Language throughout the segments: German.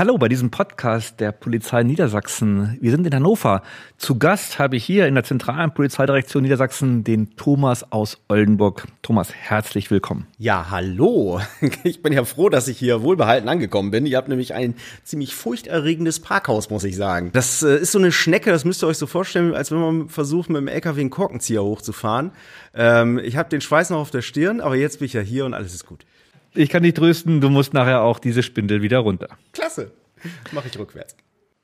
Hallo bei diesem Podcast der Polizei Niedersachsen. Wir sind in Hannover. Zu Gast habe ich hier in der zentralen Polizeidirektion Niedersachsen den Thomas aus Oldenburg. Thomas, herzlich willkommen. Ja, hallo. Ich bin ja froh, dass ich hier wohlbehalten angekommen bin. Ihr habt nämlich ein ziemlich furchterregendes Parkhaus, muss ich sagen. Das äh, ist so eine Schnecke, das müsst ihr euch so vorstellen, als wenn man versucht, mit dem LKW einen Korkenzieher hochzufahren. Ähm, ich habe den Schweiß noch auf der Stirn, aber jetzt bin ich ja hier und alles ist gut. Ich kann dich trösten, du musst nachher auch diese Spindel wieder runter. Klasse. Mache ich rückwärts.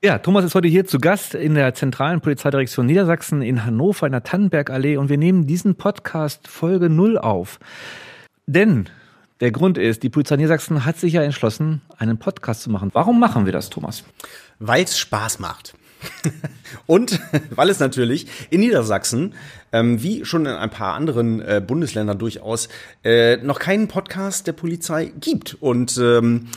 Ja, Thomas ist heute hier zu Gast in der zentralen Polizeidirektion Niedersachsen in Hannover in der Tannenbergallee und wir nehmen diesen Podcast Folge 0 auf. Denn der Grund ist, die Polizei Niedersachsen hat sich ja entschlossen, einen Podcast zu machen. Warum machen wir das, Thomas? Weil es Spaß macht. Und weil es natürlich in Niedersachsen, ähm, wie schon in ein paar anderen äh, Bundesländern durchaus, äh, noch keinen Podcast der Polizei gibt. Und ähm,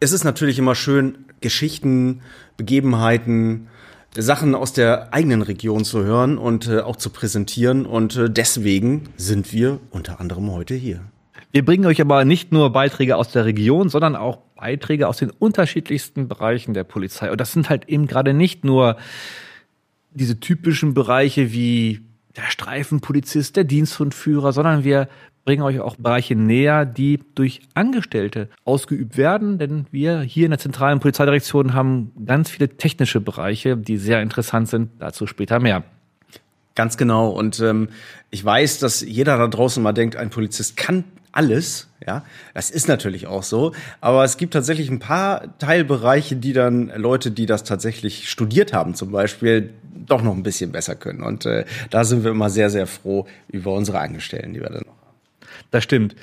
es ist natürlich immer schön, Geschichten, Begebenheiten, Sachen aus der eigenen Region zu hören und äh, auch zu präsentieren. Und äh, deswegen sind wir unter anderem heute hier. Wir bringen euch aber nicht nur Beiträge aus der Region, sondern auch Beiträge aus den unterschiedlichsten Bereichen der Polizei. Und das sind halt eben gerade nicht nur diese typischen Bereiche wie der Streifenpolizist, der Diensthundführer, sondern wir bringen euch auch Bereiche näher, die durch Angestellte ausgeübt werden, denn wir hier in der zentralen Polizeidirektion haben ganz viele technische Bereiche, die sehr interessant sind. Dazu später mehr. Ganz genau. Und ähm, ich weiß, dass jeder da draußen mal denkt, ein Polizist kann alles. Ja, das ist natürlich auch so. Aber es gibt tatsächlich ein paar Teilbereiche, die dann Leute, die das tatsächlich studiert haben, zum Beispiel, doch noch ein bisschen besser können. Und äh, da sind wir immer sehr, sehr froh über unsere Angestellten, die wir dann noch haben. Das stimmt.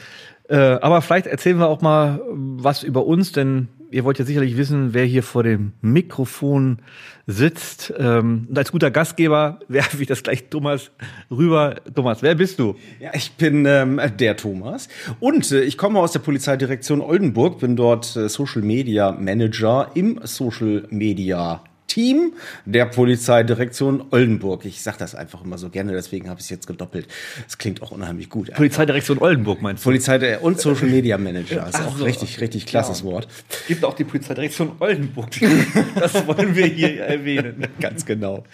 Äh, aber vielleicht erzählen wir auch mal was über uns, denn ihr wollt ja sicherlich wissen, wer hier vor dem Mikrofon sitzt. Ähm, und als guter Gastgeber werfe ich das gleich Thomas rüber. Thomas, wer bist du? Ja, ich bin ähm, der Thomas und äh, ich komme aus der Polizeidirektion Oldenburg, bin dort äh, Social Media Manager im Social Media Team der Polizeidirektion Oldenburg. Ich sage das einfach immer so gerne, deswegen habe ich es jetzt gedoppelt. Es klingt auch unheimlich gut. Polizeidirektion Oldenburg meinst du? Polizei und Social Media Manager. Ist auch so. richtig, richtig klasses ja. Wort. Gibt auch die Polizeidirektion Oldenburg. Das wollen wir hier erwähnen. Ganz genau.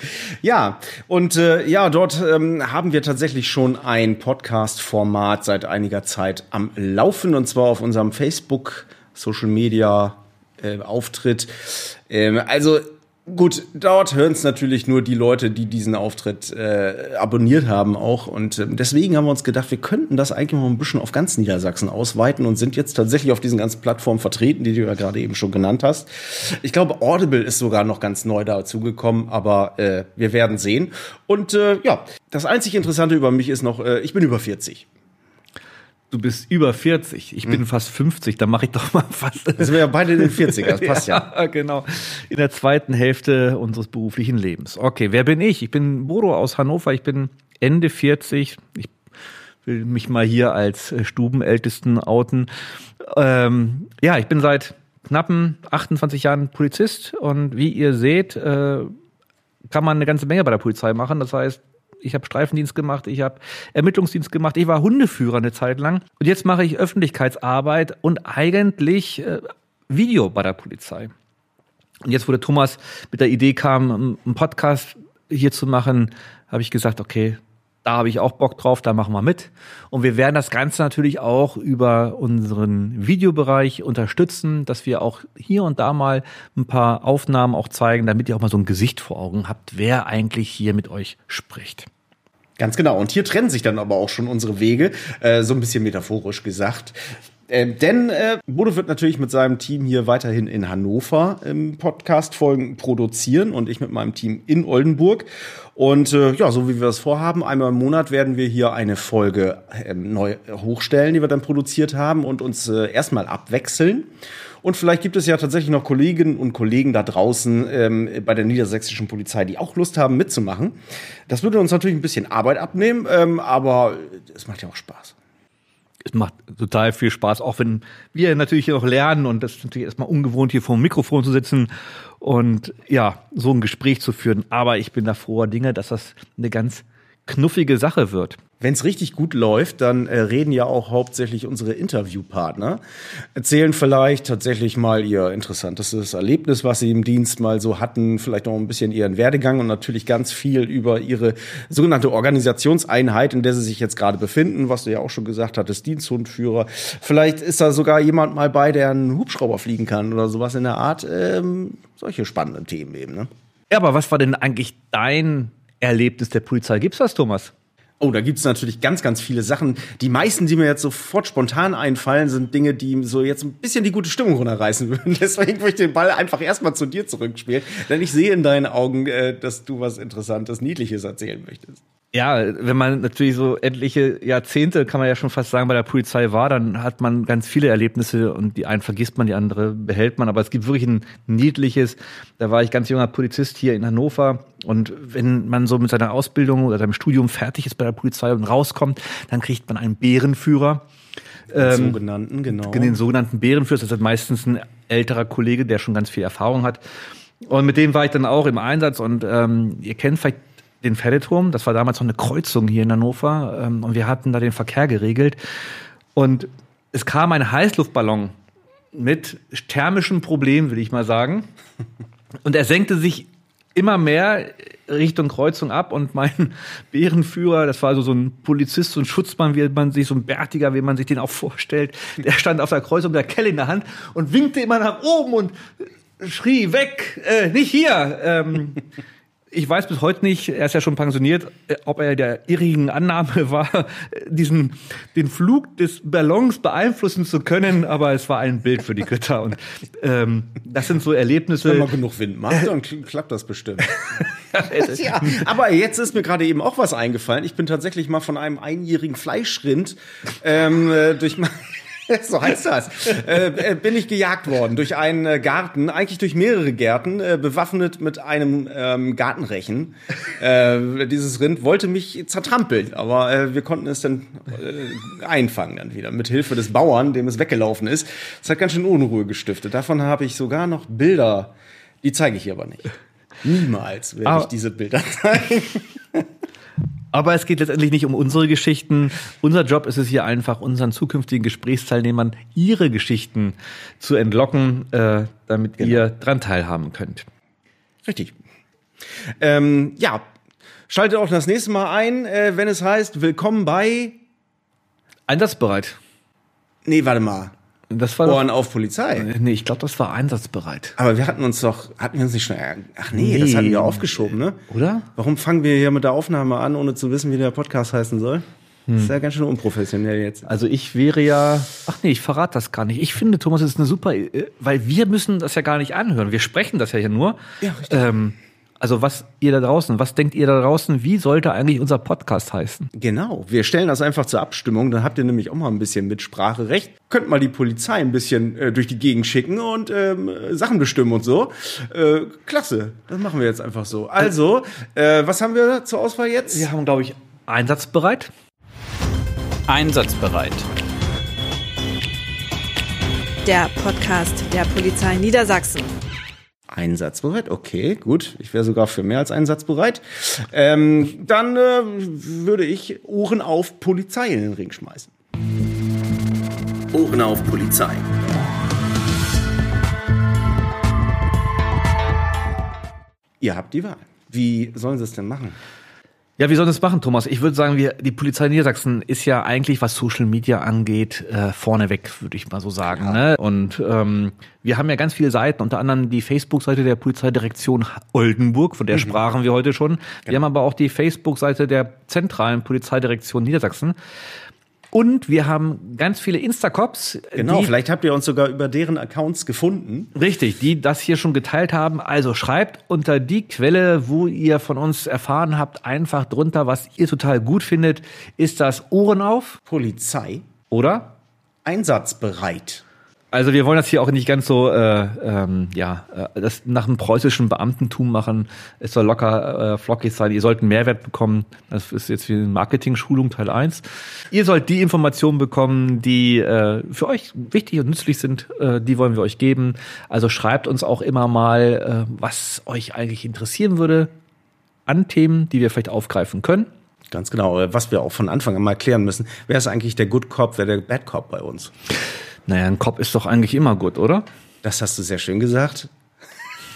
Ja, und äh, ja, dort ähm, haben wir tatsächlich schon ein Podcast-Format seit einiger Zeit am Laufen und zwar auf unserem Facebook Social Media äh, Auftritt. Ähm, also Gut, dort hören es natürlich nur die Leute, die diesen Auftritt äh, abonniert haben auch. Und äh, deswegen haben wir uns gedacht, wir könnten das eigentlich mal ein bisschen auf ganz Niedersachsen ausweiten und sind jetzt tatsächlich auf diesen ganzen Plattformen vertreten, die du ja gerade eben schon genannt hast. Ich glaube, Audible ist sogar noch ganz neu dazugekommen, aber äh, wir werden sehen. Und äh, ja, das einzig Interessante über mich ist noch, äh, ich bin über 40. Du bist über 40, ich bin hm. fast 50, da mache ich doch mal fast. Das sind wir ja beide in den 40 das passt ja, ja. Genau. In der zweiten Hälfte unseres beruflichen Lebens. Okay, wer bin ich? Ich bin Bodo aus Hannover, ich bin Ende 40. Ich will mich mal hier als Stubenältesten outen. Ähm, ja, ich bin seit knappen 28 Jahren Polizist und wie ihr seht, äh, kann man eine ganze Menge bei der Polizei machen. Das heißt, ich habe Streifendienst gemacht, ich habe Ermittlungsdienst gemacht, ich war Hundeführer eine Zeit lang und jetzt mache ich Öffentlichkeitsarbeit und eigentlich äh, Video bei der Polizei. Und jetzt, wo der Thomas mit der Idee kam, einen Podcast hier zu machen, habe ich gesagt, okay, da habe ich auch Bock drauf, da machen wir mit. Und wir werden das Ganze natürlich auch über unseren Videobereich unterstützen, dass wir auch hier und da mal ein paar Aufnahmen auch zeigen, damit ihr auch mal so ein Gesicht vor Augen habt, wer eigentlich hier mit euch spricht. Ganz genau. Und hier trennen sich dann aber auch schon unsere Wege, äh, so ein bisschen metaphorisch gesagt. Äh, denn äh, Bodo wird natürlich mit seinem Team hier weiterhin in Hannover ähm, Podcast-Folgen produzieren und ich mit meinem Team in Oldenburg. Und äh, ja, so wie wir das vorhaben, einmal im Monat werden wir hier eine Folge äh, neu hochstellen, die wir dann produziert haben und uns äh, erstmal abwechseln. Und vielleicht gibt es ja tatsächlich noch Kolleginnen und Kollegen da draußen ähm, bei der niedersächsischen Polizei, die auch Lust haben mitzumachen. Das würde uns natürlich ein bisschen Arbeit abnehmen, ähm, aber es macht ja auch Spaß es macht total viel Spaß, auch wenn wir natürlich noch lernen und das ist natürlich erstmal ungewohnt, hier vor dem Mikrofon zu sitzen und ja, so ein Gespräch zu führen. Aber ich bin da froher Dinge, dass das eine ganz knuffige Sache wird. Wenn es richtig gut läuft, dann äh, reden ja auch hauptsächlich unsere Interviewpartner, erzählen vielleicht tatsächlich mal ihr interessantestes Erlebnis, was sie im Dienst mal so hatten, vielleicht auch ein bisschen ihren Werdegang und natürlich ganz viel über ihre sogenannte Organisationseinheit, in der sie sich jetzt gerade befinden, was du ja auch schon gesagt hattest, Diensthundführer. Vielleicht ist da sogar jemand mal bei, der einen Hubschrauber fliegen kann oder sowas in der Art. Ähm, solche spannenden Themen eben, ne? Ja, aber was war denn eigentlich dein Erlebnis der Polizei? Gibt's das, Thomas? Oh, da gibt's natürlich ganz, ganz viele Sachen. Die meisten, die mir jetzt sofort spontan einfallen, sind Dinge, die so jetzt ein bisschen die gute Stimmung runterreißen würden. Deswegen würde ich den Ball einfach erstmal zu dir zurückspielen. Denn ich sehe in deinen Augen, äh, dass du was Interessantes, Niedliches erzählen möchtest. Ja, wenn man natürlich so etliche Jahrzehnte, kann man ja schon fast sagen, bei der Polizei war, dann hat man ganz viele Erlebnisse und die einen vergisst man, die andere behält man. Aber es gibt wirklich ein niedliches, da war ich ganz junger Polizist hier in Hannover und wenn man so mit seiner Ausbildung oder seinem Studium fertig ist bei der Polizei und rauskommt, dann kriegt man einen Bärenführer. Den ähm, sogenannten, genau. Den sogenannten Bärenführer, das ist meistens ein älterer Kollege, der schon ganz viel Erfahrung hat. Und mit dem war ich dann auch im Einsatz und ähm, ihr kennt vielleicht den Pferdeturm. Das war damals noch eine Kreuzung hier in Hannover. Ähm, und wir hatten da den Verkehr geregelt. Und es kam ein Heißluftballon mit thermischen Problemen, will ich mal sagen. Und er senkte sich immer mehr Richtung Kreuzung ab und mein Bärenführer, das war also so ein Polizist, so ein Schutzmann, wie man sich, so ein Bärtiger, wie man sich den auch vorstellt, der stand auf der Kreuzung mit der Kelle in der Hand und winkte immer nach oben und schrie weg, äh, nicht hier. Ähm, ich weiß bis heute nicht, er ist ja schon pensioniert, äh, ob er der irrigen Annahme war, diesen, den Flug des Ballons beeinflussen zu können, aber es war ein Bild für die Götter und ähm, das sind so Erlebnisse. Wenn man genug Wind macht, dann klappt das bestimmt. ja, aber jetzt ist mir gerade eben auch was eingefallen. Ich bin tatsächlich mal von einem einjährigen Fleischrind ähm, äh, durch mein so heißt das. Äh, äh, bin ich gejagt worden durch einen äh, Garten, eigentlich durch mehrere Gärten, äh, bewaffnet mit einem ähm, Gartenrechen. Äh, dieses Rind wollte mich zertrampeln, aber äh, wir konnten es dann einfangen dann wieder mit Hilfe des Bauern, dem es weggelaufen ist. Das hat ganz schön Unruhe gestiftet. Davon habe ich sogar noch Bilder. Die zeige ich hier aber nicht. Niemals werde aber ich diese Bilder zeigen. Aber es geht letztendlich nicht um unsere Geschichten. Unser Job ist es hier einfach, unseren zukünftigen Gesprächsteilnehmern ihre Geschichten zu entlocken, äh, damit genau. ihr dran teilhaben könnt. Richtig. Ähm, ja, schaltet auch das nächste Mal ein, äh, wenn es heißt, willkommen bei Einsatzbereit. Nee, warte mal. Das war Ohren auf Polizei. Nee, ich glaube, das war einsatzbereit. Aber wir hatten uns doch, hatten wir uns nicht schon, ach nee, nee, das hatten wir aufgeschoben, ne? Oder? Warum fangen wir hier mit der Aufnahme an, ohne zu wissen, wie der Podcast heißen soll? Hm. Das ist ja ganz schön unprofessionell jetzt. Also ich wäre ja, ach nee, ich verrate das gar nicht. Ich finde, Thomas, das ist eine super, weil wir müssen das ja gar nicht anhören. Wir sprechen das ja hier nur. Ja, richtig. Ähm, also was ihr da draußen, was denkt ihr da draußen, wie sollte eigentlich unser Podcast heißen? Genau, wir stellen das einfach zur Abstimmung, dann habt ihr nämlich auch mal ein bisschen Mitspracherecht. Könnt mal die Polizei ein bisschen äh, durch die Gegend schicken und ähm, Sachen bestimmen und so. Äh, klasse, das machen wir jetzt einfach so. Also, äh, was haben wir zur Auswahl jetzt? Wir haben, glaube ich, einsatzbereit. Einsatzbereit. Der Podcast der Polizei Niedersachsen. Einsatzbereit, okay, gut. Ich wäre sogar für mehr als einsatzbereit. Ähm, dann äh, würde ich Ohren auf Polizei in den Ring schmeißen. Ohren auf Polizei. Ihr habt die Wahl. Wie sollen sie es denn machen? Ja, wie sollen das machen, Thomas? Ich würde sagen, wir, die Polizei Niedersachsen ist ja eigentlich, was Social Media angeht, äh, vorneweg, würde ich mal so sagen. Ja. Ne? Und ähm, wir haben ja ganz viele Seiten, unter anderem die Facebook-Seite der Polizeidirektion Oldenburg, von der mhm. sprachen wir heute schon. Wir genau. haben aber auch die Facebook-Seite der zentralen Polizeidirektion Niedersachsen. Und wir haben ganz viele Instacops. Genau, vielleicht habt ihr uns sogar über deren Accounts gefunden. Richtig, die das hier schon geteilt haben. Also schreibt unter die Quelle, wo ihr von uns erfahren habt, einfach drunter, was ihr total gut findet. Ist das Ohren auf? Polizei. Oder? Einsatzbereit. Also wir wollen das hier auch nicht ganz so, äh, ähm, ja, äh, das nach einem preußischen Beamtentum machen. Es soll locker äh, flockig sein. Ihr sollt einen Mehrwert bekommen. Das ist jetzt wie eine Marketing-Schulung Teil 1. Ihr sollt die Informationen bekommen, die äh, für euch wichtig und nützlich sind. Äh, die wollen wir euch geben. Also schreibt uns auch immer mal, äh, was euch eigentlich interessieren würde an Themen, die wir vielleicht aufgreifen können. Ganz genau. Was wir auch von Anfang an mal klären müssen, wer ist eigentlich der Good Cop, wer der Bad Cop bei uns? Naja, ein Cop ist doch eigentlich immer gut, oder? Das hast du sehr schön gesagt.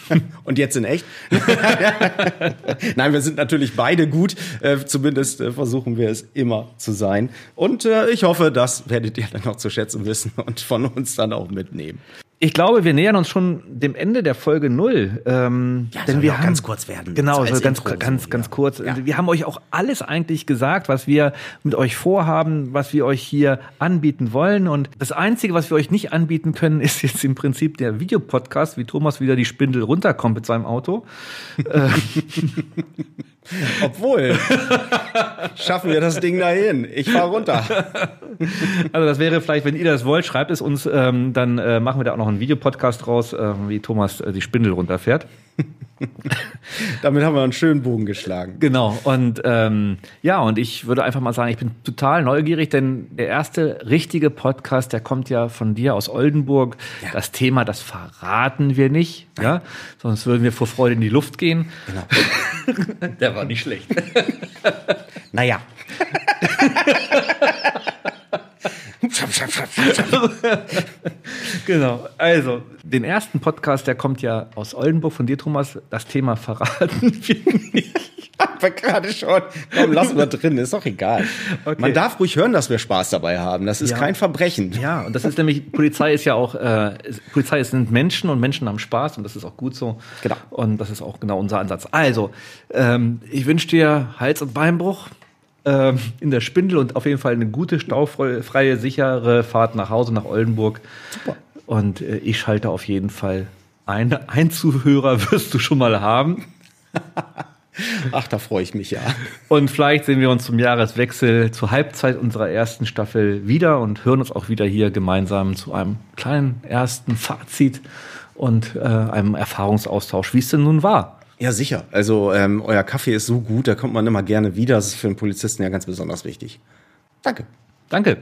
Und jetzt in echt? Nein, wir sind natürlich beide gut. Äh, zumindest äh, versuchen wir es immer zu sein. Und äh, ich hoffe, das werdet ihr dann noch zu schätzen wissen und von uns dann auch mitnehmen. Ich glaube, wir nähern uns schon dem Ende der Folge null. Ähm, Ja, denn wir haben, ganz kurz werden. Genau, So als so ganz, Intro, ganz, so, ganz ja. kurz. Ja. Wir haben euch auch alles eigentlich gesagt, was wir mit euch vorhaben, was wir euch hier anbieten wollen. Und das Einzige, was wir euch nicht anbieten können, ist jetzt im Prinzip der Videopodcast, wie Thomas wieder die Spindel runterkommt mit seinem Auto. Obwohl, schaffen wir das Ding dahin. Ich fahr runter. Also das wäre vielleicht, wenn ihr das wollt, schreibt es uns, ähm, dann äh, machen wir da auch noch einen Videopodcast raus, äh, wie Thomas äh, die Spindel runterfährt. Damit haben wir einen schönen Bogen geschlagen. Genau. Und ähm, ja, und ich würde einfach mal sagen, ich bin total neugierig, denn der erste richtige Podcast, der kommt ja von dir aus Oldenburg. Das Thema, das verraten wir nicht, ja, sonst würden wir vor Freude in die Luft gehen. Genau. der war nicht schlecht. Naja. genau. Also, den ersten Podcast, der kommt ja aus Oldenburg von dir, Thomas. Das Thema verraten wir nicht. Aber gerade schon. Komm, lassen wir drin, ist doch egal. Okay. Man darf ruhig hören, dass wir Spaß dabei haben. Das ist Ja. kein Verbrechen. Ja, und das ist nämlich, Polizei ist ja auch, äh, Polizei sind Menschen und Menschen haben Spaß und das ist auch gut so. Genau. Und das ist auch genau unser Ansatz. Also, ähm, ich wünsche dir Hals- und Beinbruch ähm, in der Spindel und auf jeden Fall eine gute, staufreie, sichere Fahrt nach Hause, nach Oldenburg. Super. Und äh, ich schalte auf jeden Fall ein. Ein Zuhörer wirst du schon mal haben. Ach, da freue ich mich ja. Und vielleicht sehen wir uns zum Jahreswechsel zur Halbzeit unserer ersten Staffel wieder und hören uns auch wieder hier gemeinsam zu einem kleinen ersten Fazit und äh, einem Erfahrungsaustausch, wie es denn nun war. Ja, sicher. Also, ähm, euer Kaffee ist so gut, da kommt man immer gerne wieder. Das ist für einen Polizisten ja ganz besonders wichtig. Danke. Danke.